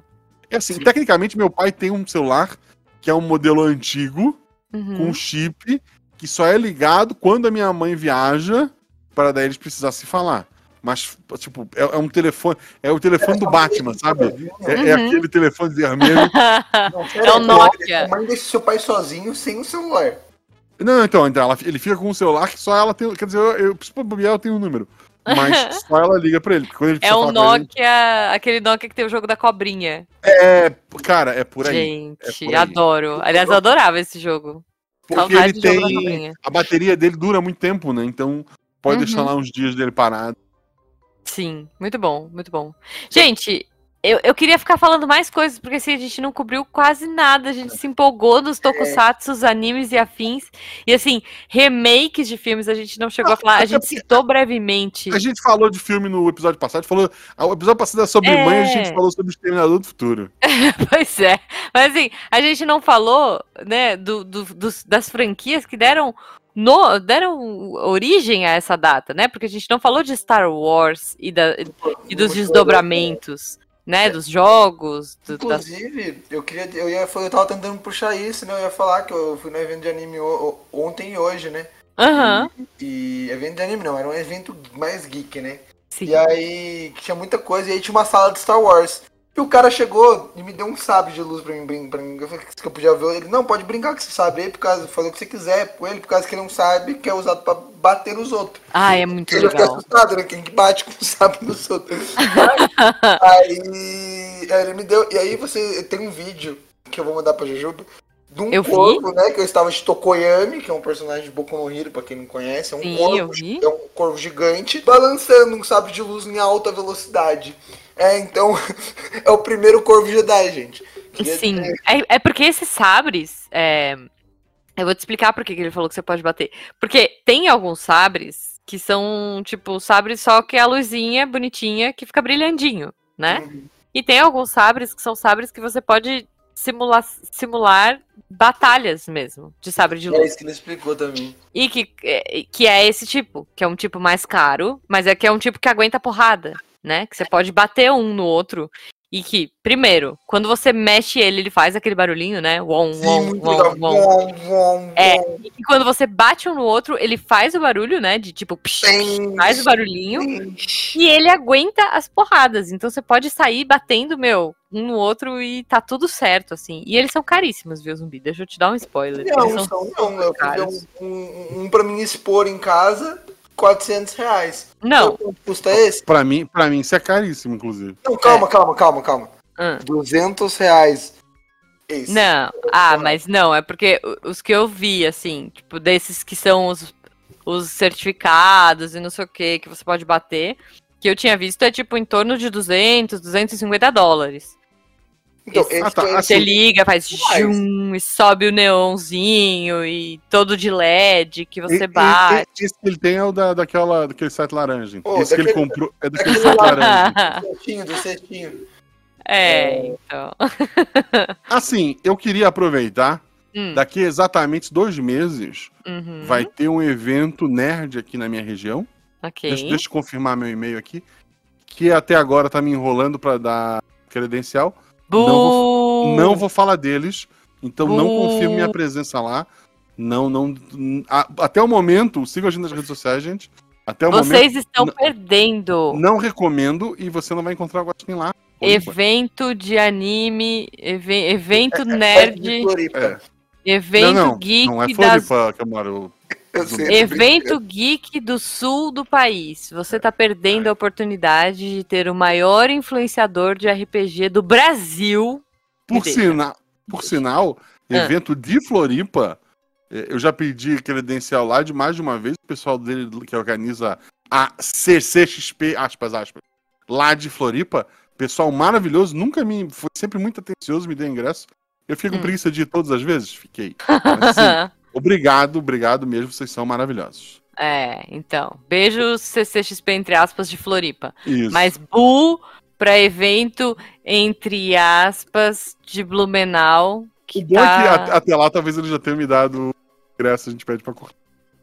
É assim, tecnicamente meu pai tem um celular que é um modelo antigo, Uhum. com chip, que só é ligado quando a minha mãe viaja, para daí eles precisar se falar. Mas, tipo, é, é um telefone. É o telefone do Batman, sabe? É, é Uhum. aquele telefone vermelho. Não, pera É o Nokia. Mãe deixa seu pai sozinho sem o celular. Não, então, então ela- ele fica com um celular que só ela tem. Quer dizer, eu, eu, for bobear, eu tenho um número. Mas [LAUGHS] só ela liga pra ele. ele É precisa falar com ele, Nokia, aquele Nokia que tem o jogo da cobrinha. É, cara, é por aí. Gente, é por aí. adoro. Aliás, eu adorava esse jogo. Porque Saudade ele tem. A bateria dele dura muito tempo, né? Então pode Uhum. deixar lá uns dias dele parado. Sim, muito bom, muito bom. Gente, eu, eu queria ficar falando mais coisas, porque assim, a gente não cobriu quase nada. A gente se empolgou nos tokusatsus, animes e afins. E assim, remakes de filmes a gente não chegou a falar. A gente citou brevemente. A gente falou de filme no episódio passado, falou. O episódio passado era sobre É. mãe, a gente falou sobre o Exterminador do Futuro. [LAUGHS] Pois é. Mas assim, a gente não falou, né, do, do- dos- das franquias que deram. No, deram origem a essa data, né? Porque a gente não falou de Star Wars e, da, e dos desdobramentos, né? Dos jogos, do- das Inclusive, eu queria. Eu, ia, eu tava tentando puxar isso, né? Eu ia falar que eu fui no evento de anime ontem e hoje, né? Aham. E evento de anime não, era um evento mais geek, né? sim. E aí tinha muita coisa, e aí tinha uma sala de Star Wars. E o cara chegou e me deu um sabre de luz pra mim, brin- pra mim. Eu falei que eu podia ver ele. Não, pode brincar com esse sabre aí, por causa, fazer o que você quiser com ele, por causa que ele é um sabre que é usado pra bater os outros. Ai, é muito fica legal. assustado, né? Quem que bate com o sabre nos outros. [LAUGHS] aí, aí ele me deu. E aí você tem um vídeo que eu vou mandar pra Jujuba. De um Eu vi. corvo, né? Que eu estava de Tokoyami, que é um personagem de Boku no Hero, pra quem não conhece. É um Sim, corvo. eu vi. É um corvo gigante balançando um sabre de luz em alta velocidade. É, então, [LAUGHS] é o primeiro corvo Jedi, gente. Sim, é, é porque esses sabres. é, Eu vou te explicar por que ele falou que você pode bater. Porque tem alguns sabres que são, tipo, sabres só que é a luzinha bonitinha que fica brilhandinho, né? Uhum. E tem alguns sabres que são sabres que você pode simular, simular batalhas mesmo, de sabre de É luz. isso que ele explicou também. E que, é- que é esse tipo, que é um tipo mais caro, mas é que é um tipo que aguenta porrada, né? Que você pode bater um no outro. E que, primeiro, quando você mexe ele, ele faz aquele barulhinho, né? Wom, wom, wom, wom. É. E quando você bate um no outro, ele faz o barulho, né? De tipo, psh, Tem- faz o barulhinho. E ele aguenta as porradas. Então você pode sair batendo, meu, um no outro e tá tudo certo, assim. E eles são caríssimos, viu, zumbi? Deixa eu te dar um spoiler. Não, eles são... são, não. Eu um, um, um pra mim expor em casa, 400 reais. Não. Quanto custa esse? Pra mim, pra mim, isso é caríssimo, inclusive. Não, calma, calma, calma, calma. Ah. 200 reais. Esse. Não, ah, mas não, é porque os que eu vi, assim, tipo, desses que são os, os certificados e não sei o que, que você pode bater, que eu tinha visto é tipo em torno de 200, 250 dólares. Então, esse- esse Ah, tá, assim, Você liga, faz jum, e sobe o neonzinho e todo de LED que você e- bate. e- Esse que ele tem é o da, daquela, daquele site laranja. Pô, esse que ele daquele- comprou é daquele daquele site laranja. [LAUGHS] do cestinho, do cestinho. é, então. Assim, eu queria aproveitar. Hum, Daqui exatamente dois meses uhum, vai ter um evento nerd aqui na minha região. ok. Deixa, deixa eu confirmar meu e-mail aqui. Que até agora tá me enrolando pra dar credencial. Bu! Não vou falar deles. Então não Bu. confirmo minha presença lá. Não, não. a- até o momento, siga a gente nas redes sociais, gente. Até o momento, Vocês estão não- perdendo. não recomendo e você não vai encontrar o Agostinho lá. Evento de anime, eve- evento É de nerd, Floripa. É. evento não, não, geek não é das Floripa que eu moro. Evento geek do sul do país. Você tá perdendo a oportunidade de ter o maior influenciador de RPG do Brasil. Por, sina, por sinal, Ah. evento de Floripa, eh, eu já pedi credencial lá de mais de uma vez, o pessoal dele que organiza a CCXP, aspas, aspas, lá de Floripa, pessoal maravilhoso, nunca me, foi sempre muito atencioso, me deu ingresso. Eu fiquei com Hum. preguiça de ir todas as vezes? Fiquei. [LAUGHS] Mas, assim, obrigado, obrigado mesmo, vocês são maravilhosos. é, então. Beijo CCXP entre aspas de Floripa. Isso. Mas bu pra evento entre aspas de Blumenau. Que o bom é tá... que a- até lá talvez eles já tenham me dado o ingresso, a gente pede pra cortar.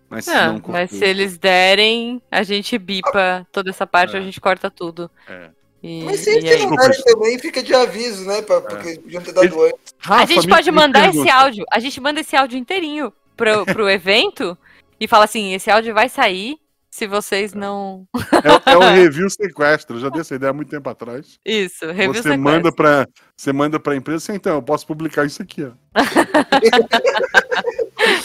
Mas se Ah, não mas se eles derem, a gente bipa toda essa parte, É. a gente corta tudo. é. E, Mas e se aí? não derem também, fica de aviso, né? Pra, porque podiam ter dado antes. A gente pode mandar esse áudio, a gente manda esse áudio inteirinho pro, pro evento e fala assim, esse áudio vai sair se vocês não... É, é o [LAUGHS] review sequestro. Eu já dei essa ideia há muito tempo atrás. Isso, review você sequestro. manda para você manda para empresa, assim, então eu posso publicar isso aqui, ó. [LAUGHS]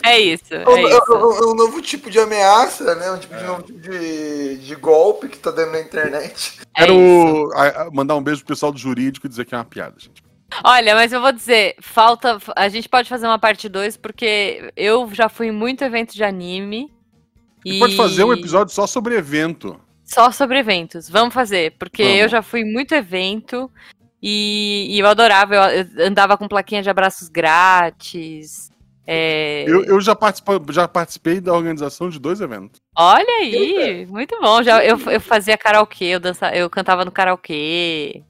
É isso, É um, é é isso. um- é um novo tipo de ameaça, né? Um tipo de novo tipo de, de golpe que tá dando na internet. É Quero a- mandar um beijo pro pessoal do jurídico e dizer que é uma piada, gente. Olha, mas eu vou dizer, falta. A gente pode fazer uma parte 2, porque eu já fui em muito evento de anime. E E pode fazer um episódio só sobre evento. Só sobre eventos. Vamos fazer, porque Vamos. eu já fui em muito evento E, e eu adorava, eu, eu andava com plaquinha de abraços grátis. é, Eu, eu já, participei, já participei da organização de dois eventos. Olha aí, muito bom. Já, eu, eu fazia karaokê, eu, dança, eu cantava no karaokê.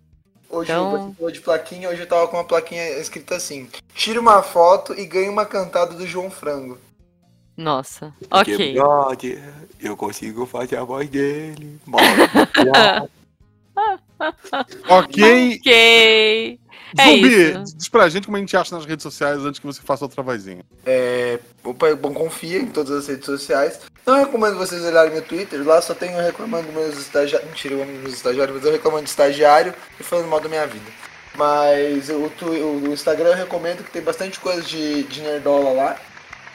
Hoje Então- você falou de plaquinha, hoje eu tava com uma plaquinha escrita assim: tira uma foto e ganha uma cantada do João Frango. Nossa, Porque, ok. brother, eu consigo fazer a voz dele. Bora. [LAUGHS] [LAUGHS] Ok. Ok. É Zumbi, isso. diz pra gente como a gente acha nas redes sociais antes que você faça outra vozinha. É, o Pai Bom confia em todas as redes sociais. Não recomendo vocês olharem meu Twitter, lá só tenho reclamando meus estagiários. Mentira, eu amo meus estagiários, mas eu reclamando de estagiário e falando mal da minha vida. Mas o, tu- o, Instagram eu recomendo que tem bastante coisa de, de nerdola lá.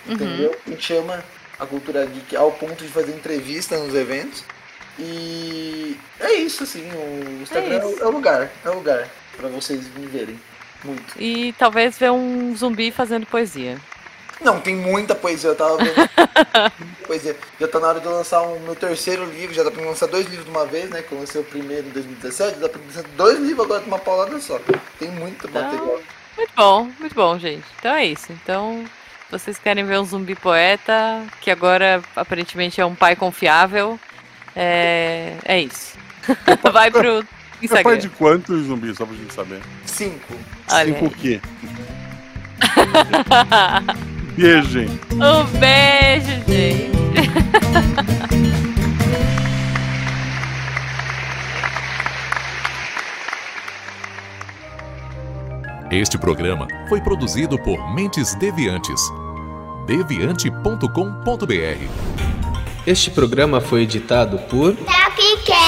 Uhum. Entendeu? A gente chama a cultura geek ao ponto de fazer entrevista nos eventos. E é isso, assim, o Instagram é, é o lugar, é o lugar pra vocês me verem. Muito. E talvez ver um zumbi fazendo poesia. Não, tem muita poesia, eu tava vendo [LAUGHS] poesia. Já tá na hora de eu lançar o meu terceiro livro, já dá pra lançar dois livros de uma vez, né? Que eu lancei o primeiro em 2017, dá pra lançar dois livros agora de uma paulada só. Tem muito Então, material. Muito bom, muito bom, gente. Então é isso. Então, vocês querem ver um zumbi poeta, que agora aparentemente é um pai confiável, é, é isso. [LAUGHS] Vai pro Você é pai de quantos zumbis, só pra gente saber? Cinco. Olha Cinco o quê? [LAUGHS] Beijo, gente. Um beijo, gente. Este programa foi produzido por Mentes Deviantes. deviante.com.br Este programa foi editado por Tapcast.